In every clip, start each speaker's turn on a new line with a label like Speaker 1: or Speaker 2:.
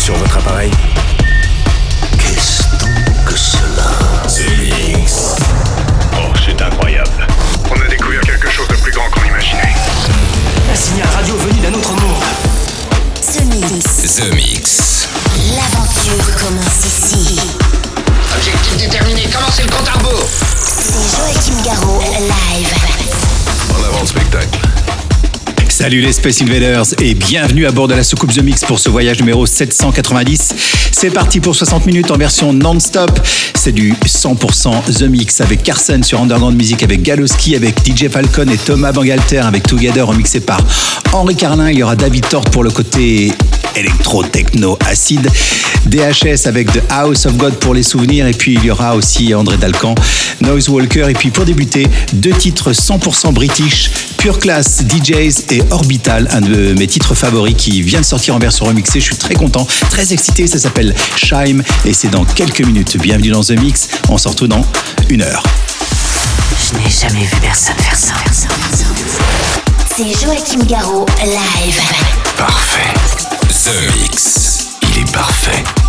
Speaker 1: sur votre appareil.
Speaker 2: Salut les Space Invaders et bienvenue à bord de la soucoupe The Mix pour ce voyage numéro 790. C'est parti pour 60 minutes en version non-stop. C'est du 100% The Mix avec Carson sur Underground Music, avec Galoski, avec DJ Falcon et Thomas Bangalter avec Together remixé par Henri Carlin. Il y aura David Tort pour le côté électro-techno acide. DHS avec The House of God pour les souvenirs. Et puis il y aura aussi André Dalcan, Noise Walker. Et puis pour débuter, deux titres 100% british, Pure Class, DJs et Orbital, un de mes titres favoris qui vient de sortir en version remixée. Je suis très content, très excité. Ça s'appelle Shime et c'est dans quelques minutes. Bienvenue dans The Mix. On se retrouve dans une heure.
Speaker 3: Je n'ai jamais vu personne faire ça. C'est Joachim Garraud, live.
Speaker 4: Parfait.
Speaker 5: The Mix.
Speaker 4: Il est parfait.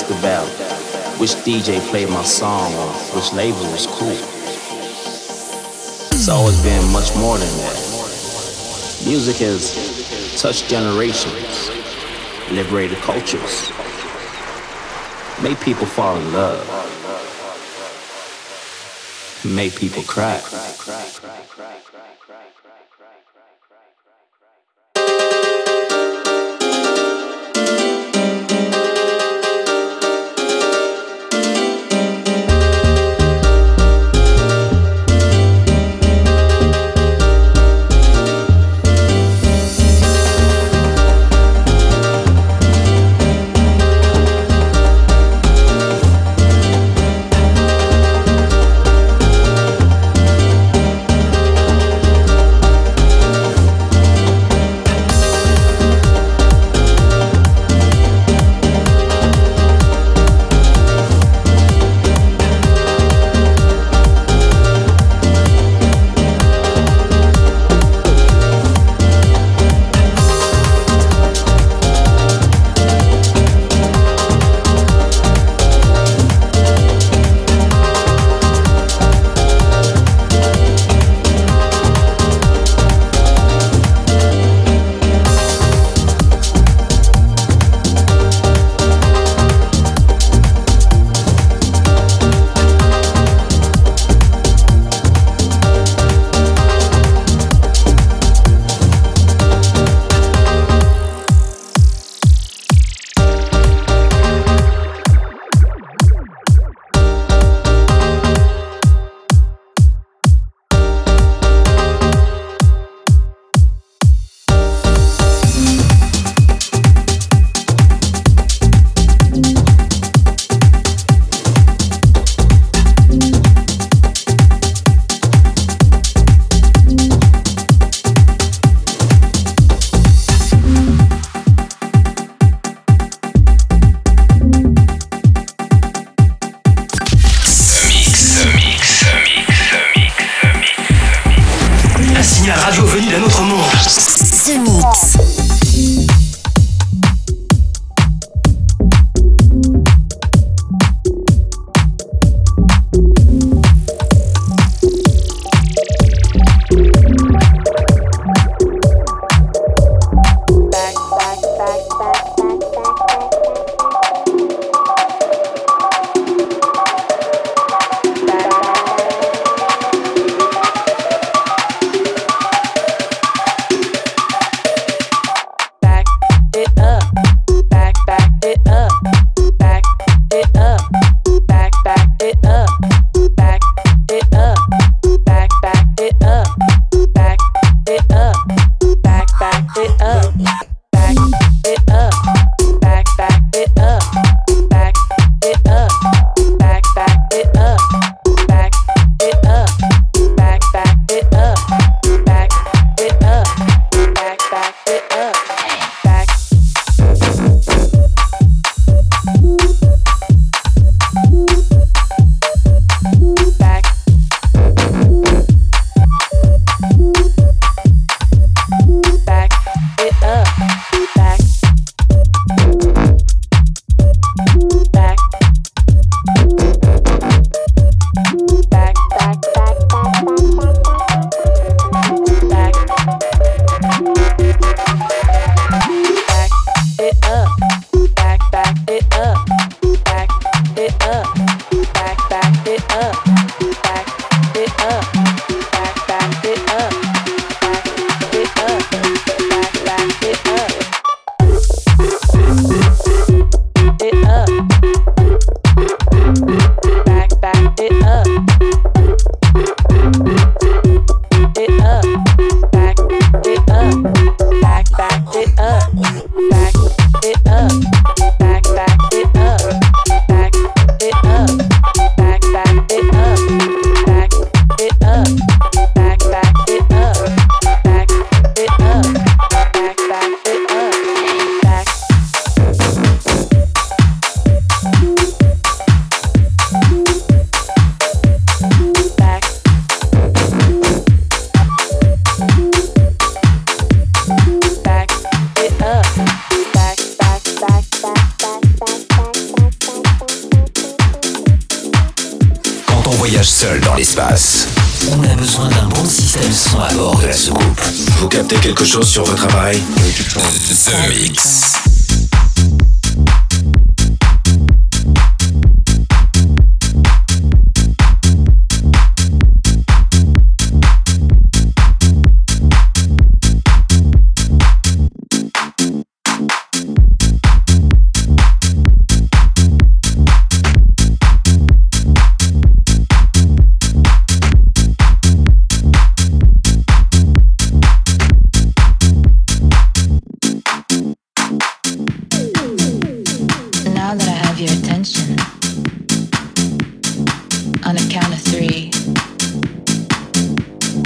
Speaker 6: Just about which DJ played my song or which label was cool. It's always been much more than that. Music has touched generations, liberated cultures, made people fall in love, made people cry.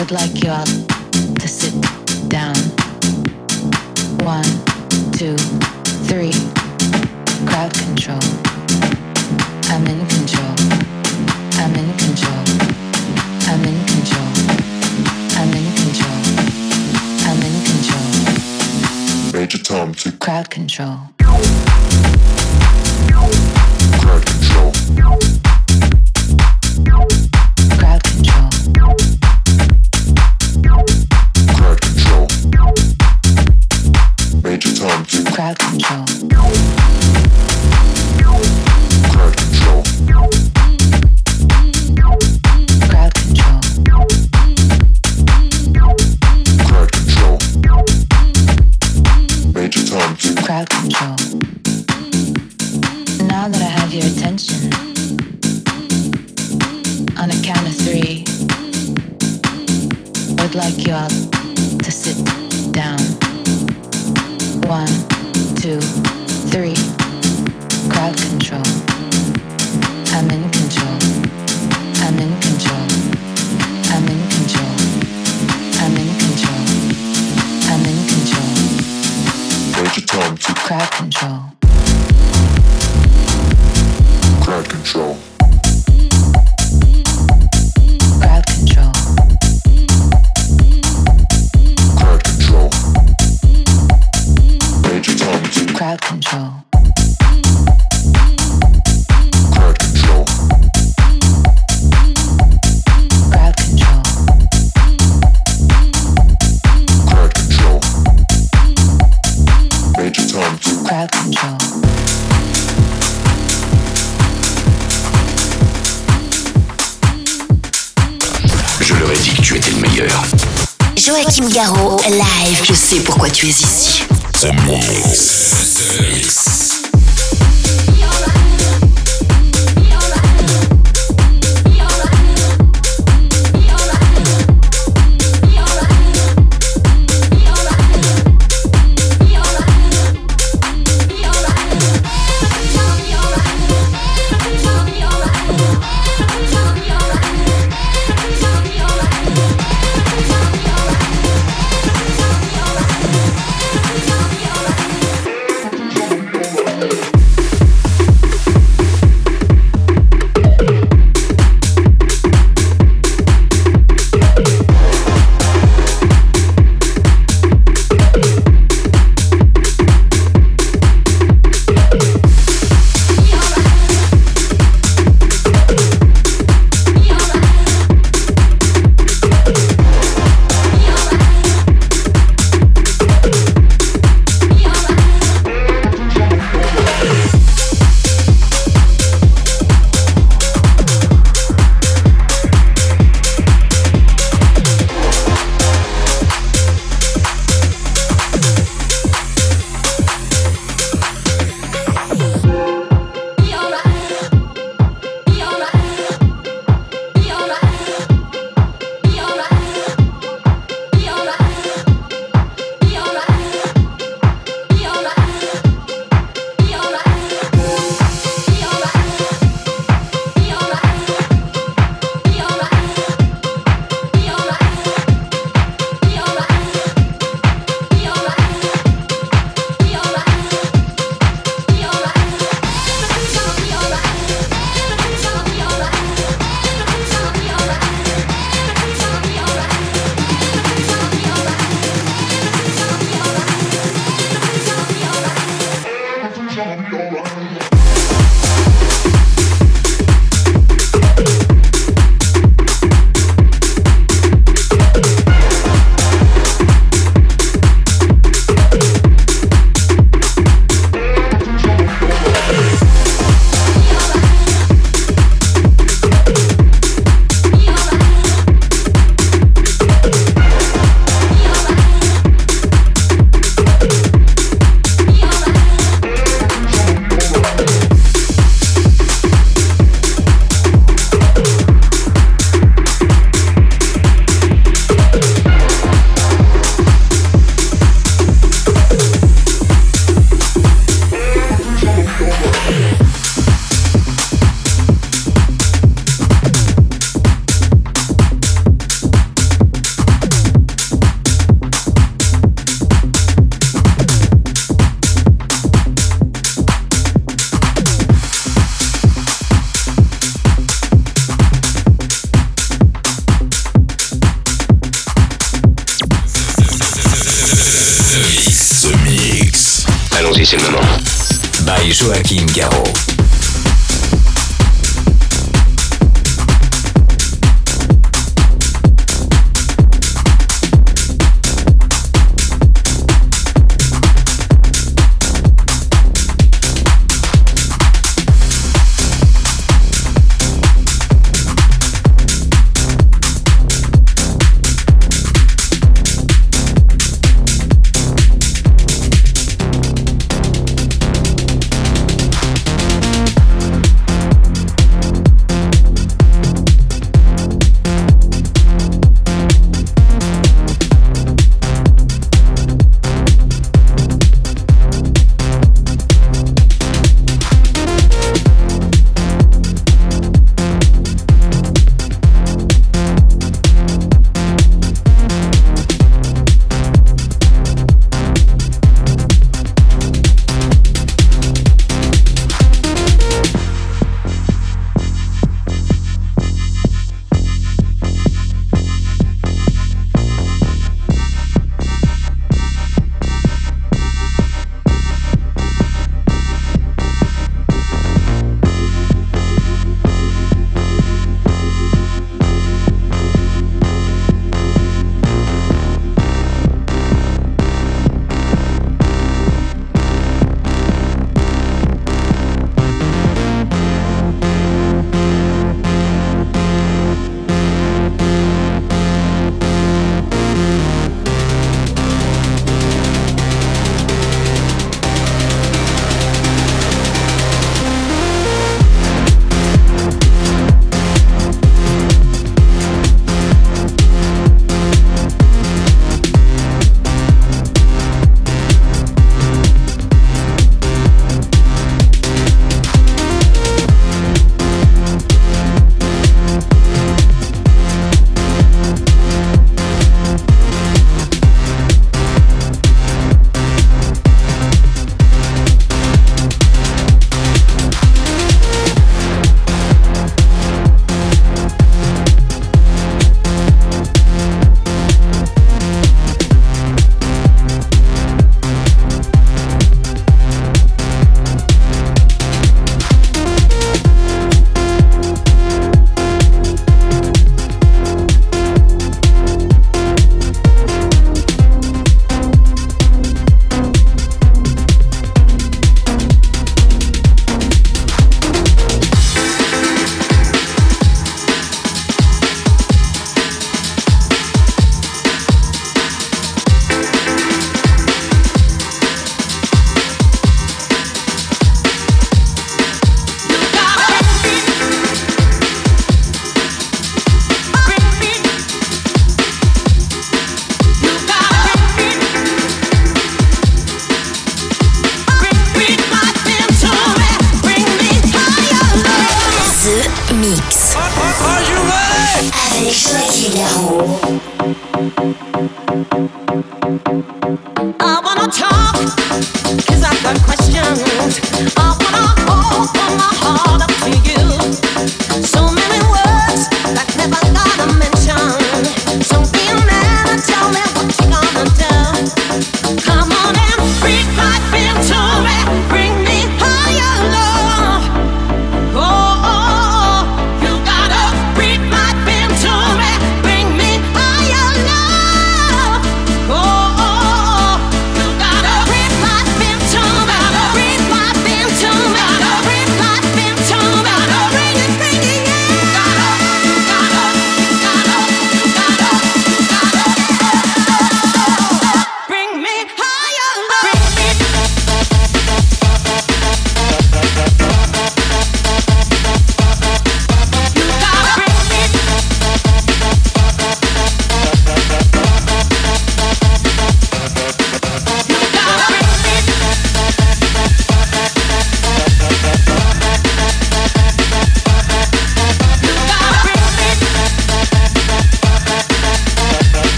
Speaker 7: would like you all to sit down. One, two, three. Crowd control. I'm in control. I'm in control. I'm in control. I'm
Speaker 8: in control. I'm in control.
Speaker 7: Major Tom to crowd
Speaker 9: control. Crowd control. J'aurais
Speaker 10: dit que tu
Speaker 11: étais le meilleur.
Speaker 3: Joachim Garraud, live.
Speaker 11: Je sais pourquoi tu es ici. The Mix. The
Speaker 4: Mix.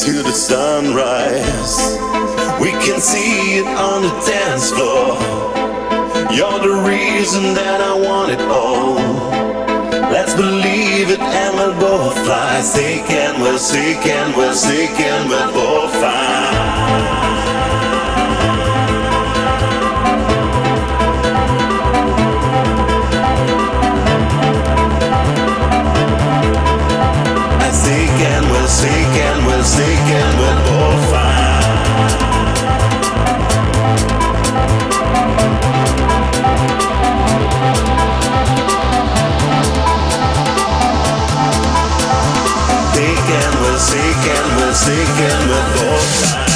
Speaker 4: to
Speaker 1: the sunrise.
Speaker 12: We can see it on
Speaker 13: the dance floor. You're the reason that I want it all. Let's believe it and we'll
Speaker 3: both fly. Sick
Speaker 12: and we're sick and we're sick and we'll both
Speaker 3: fine. Seeking,
Speaker 14: we're
Speaker 15: both fine. Thinking we're mistaken, we're both fine.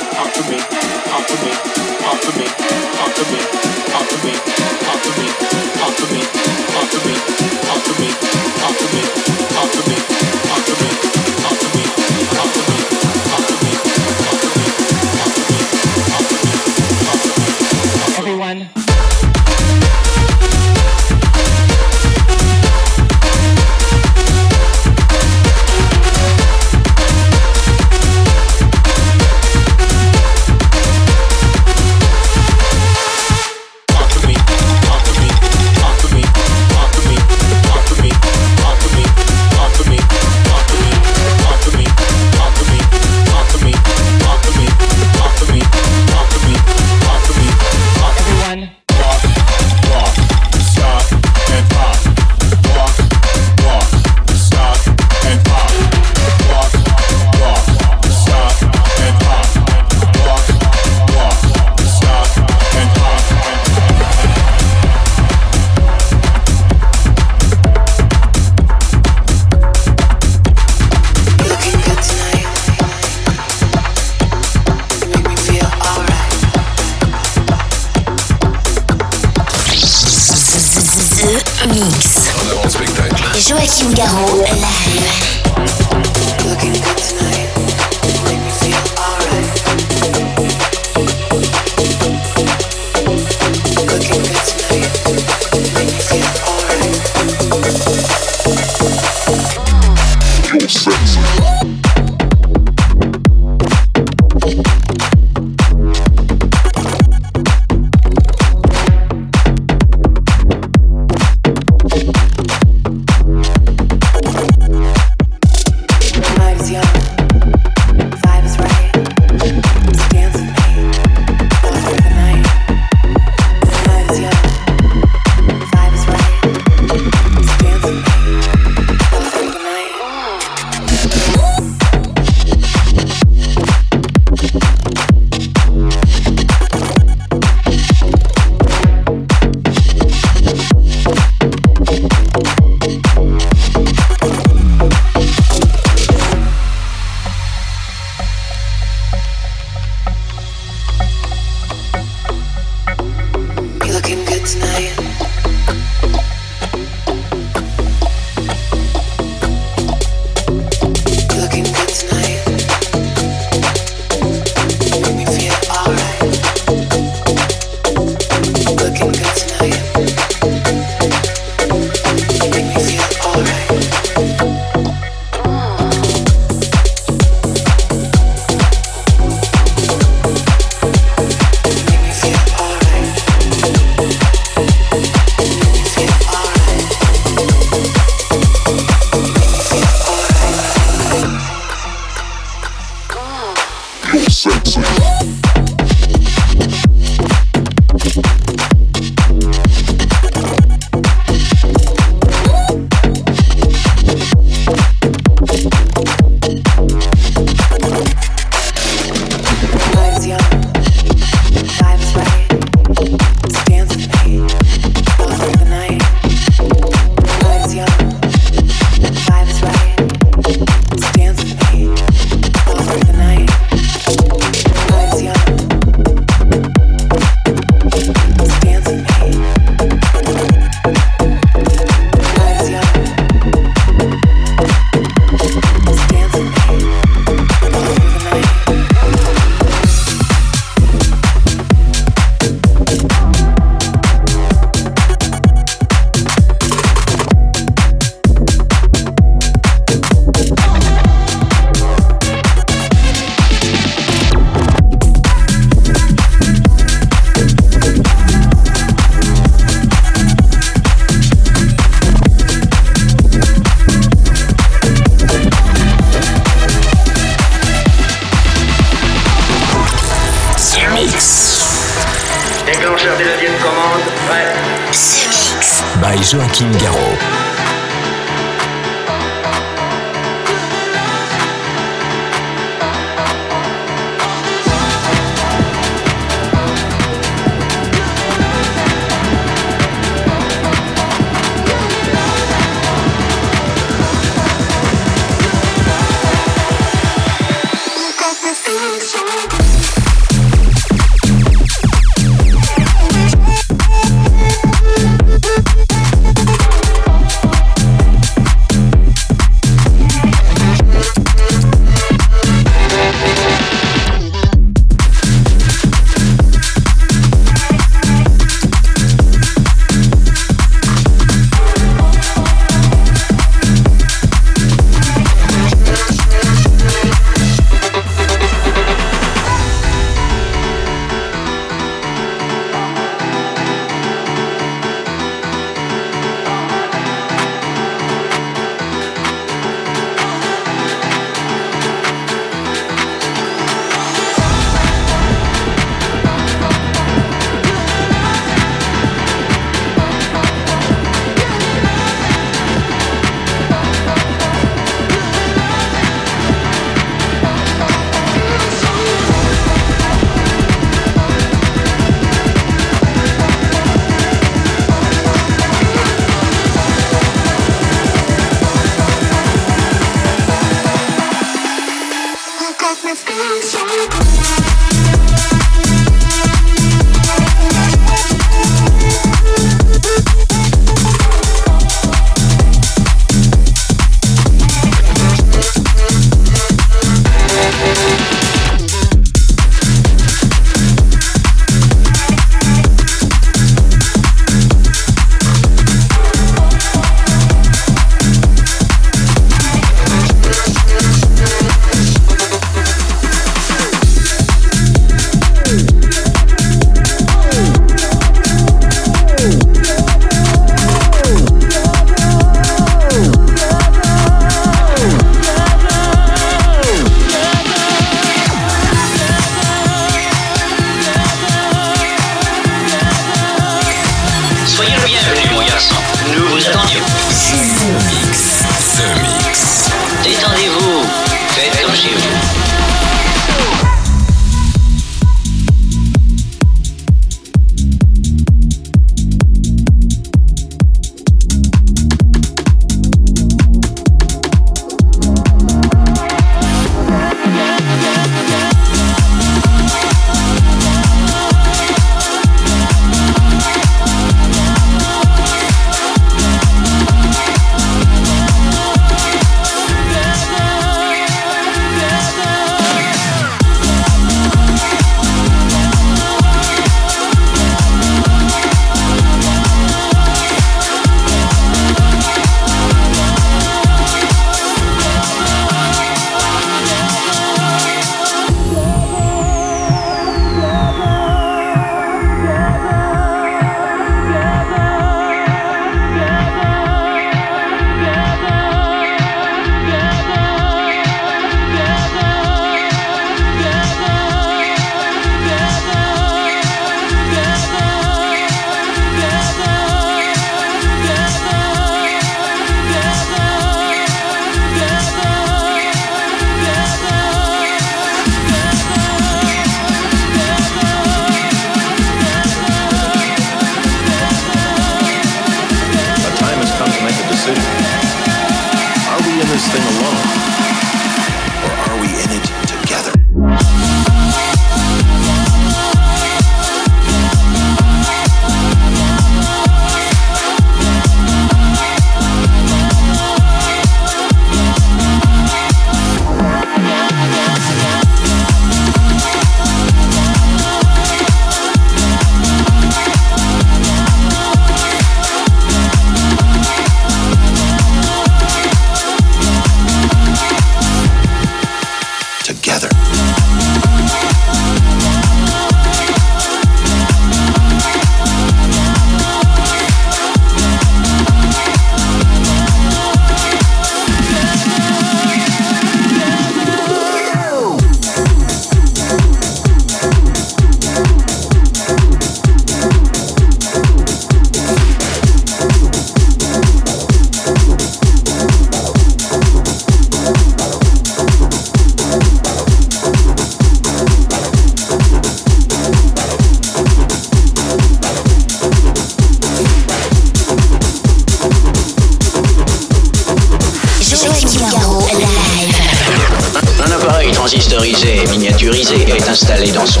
Speaker 15: Installé dans son...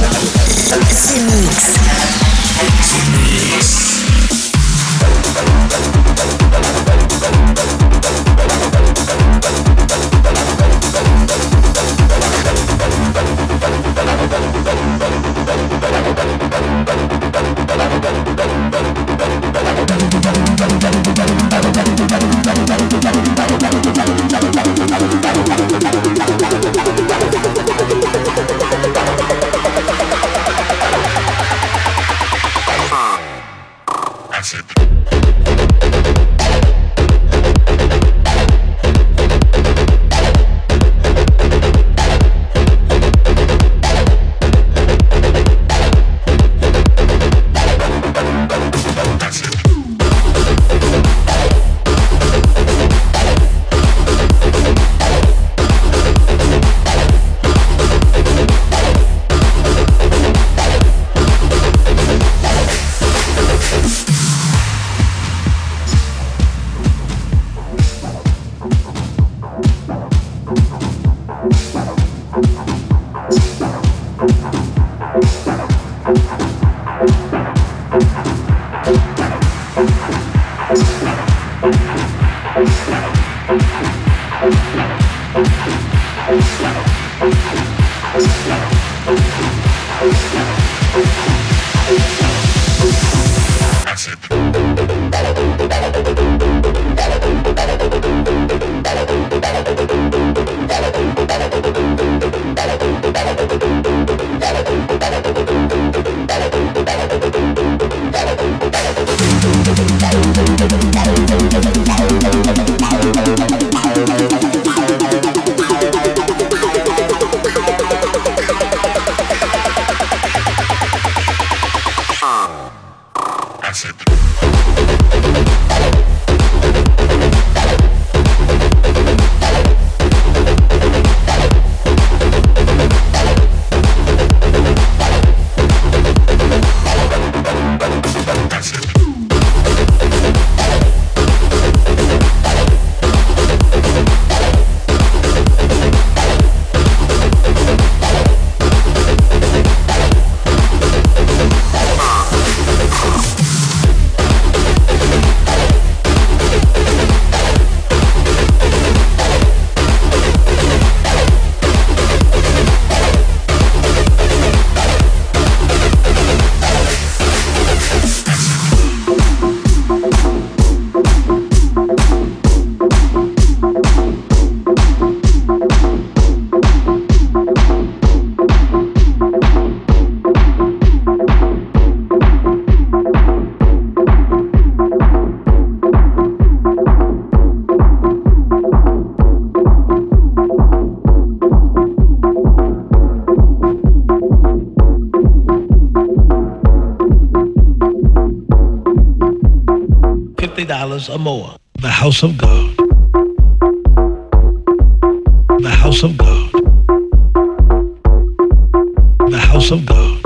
Speaker 15: The house of God.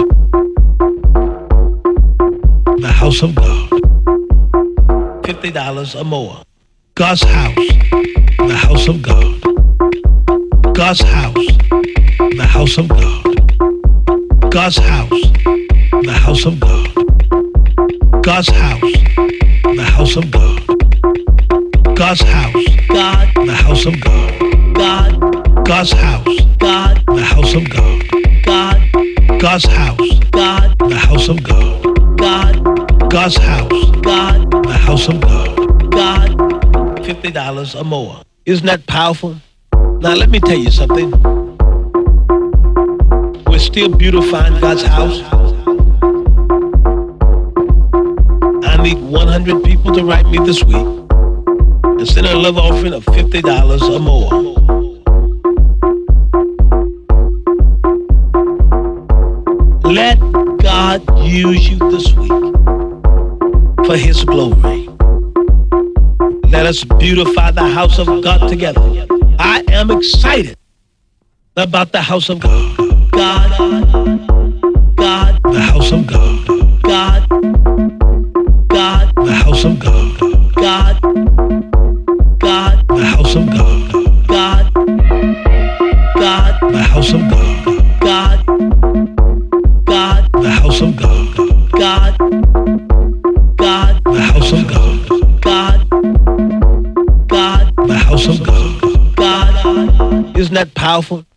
Speaker 15: The house of God. $50 or more. God's house. The house of God. God's house. The house of God. God's house. The house of God. God's house. The house of God. God's house. God. The house of God. God. God's house. God. The house of God. God. God's house. God. The house of God. God. God's house. God. The house of God. God. Fifty dollars or more. Isn't that powerful? Now let me tell you something. We're still beautifying God's house. I need 100 people to write me this week and send a love offering of $50 or more. Use you this week for His glory. Let us beautify the house of God together. I am excited about the house of God. God, God, the house of God. God, God, the house of God. Powerful?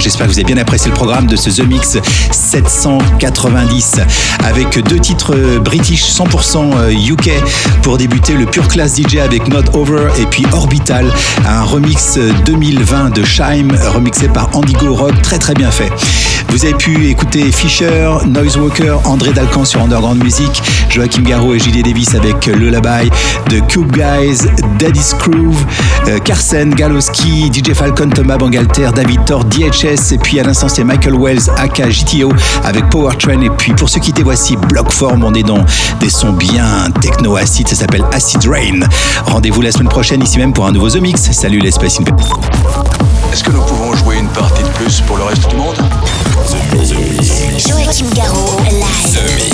Speaker 2: J'espère que vous avez bien apprécié le programme de ce The Mix 790 avec deux titres british 100% UK pour débuter le Pure Class DJ avec Not Over et puis Orbital, un remix 2020 de Shime remixé par Andigo Rock, très très bien fait. Vous avez pu écouter Fisher, Noisewalker, André Dalcan sur Underground Music, Joachim Garraud et Julie Davis avec Lullaby, The Cube Guys, Daddy's Groove, euh, Carsen, Galoski, DJ Falcon, Thomas Bangalter, David Thor, DHS et puis à l'instant c'est Michael Wells, aka GTO avec Power Train. Et puis pour ceux qui étaient voici Blockform, on est dans des sons bien techno acide, ça s'appelle Acid Rain. Rendez-vous la semaine prochaine ici même pour un nouveau The Mix. Salut les Space
Speaker 4: Est-ce que nous pouvons jouer une partie de plus pour le reste du monde?
Speaker 3: Joachim Garraud, live.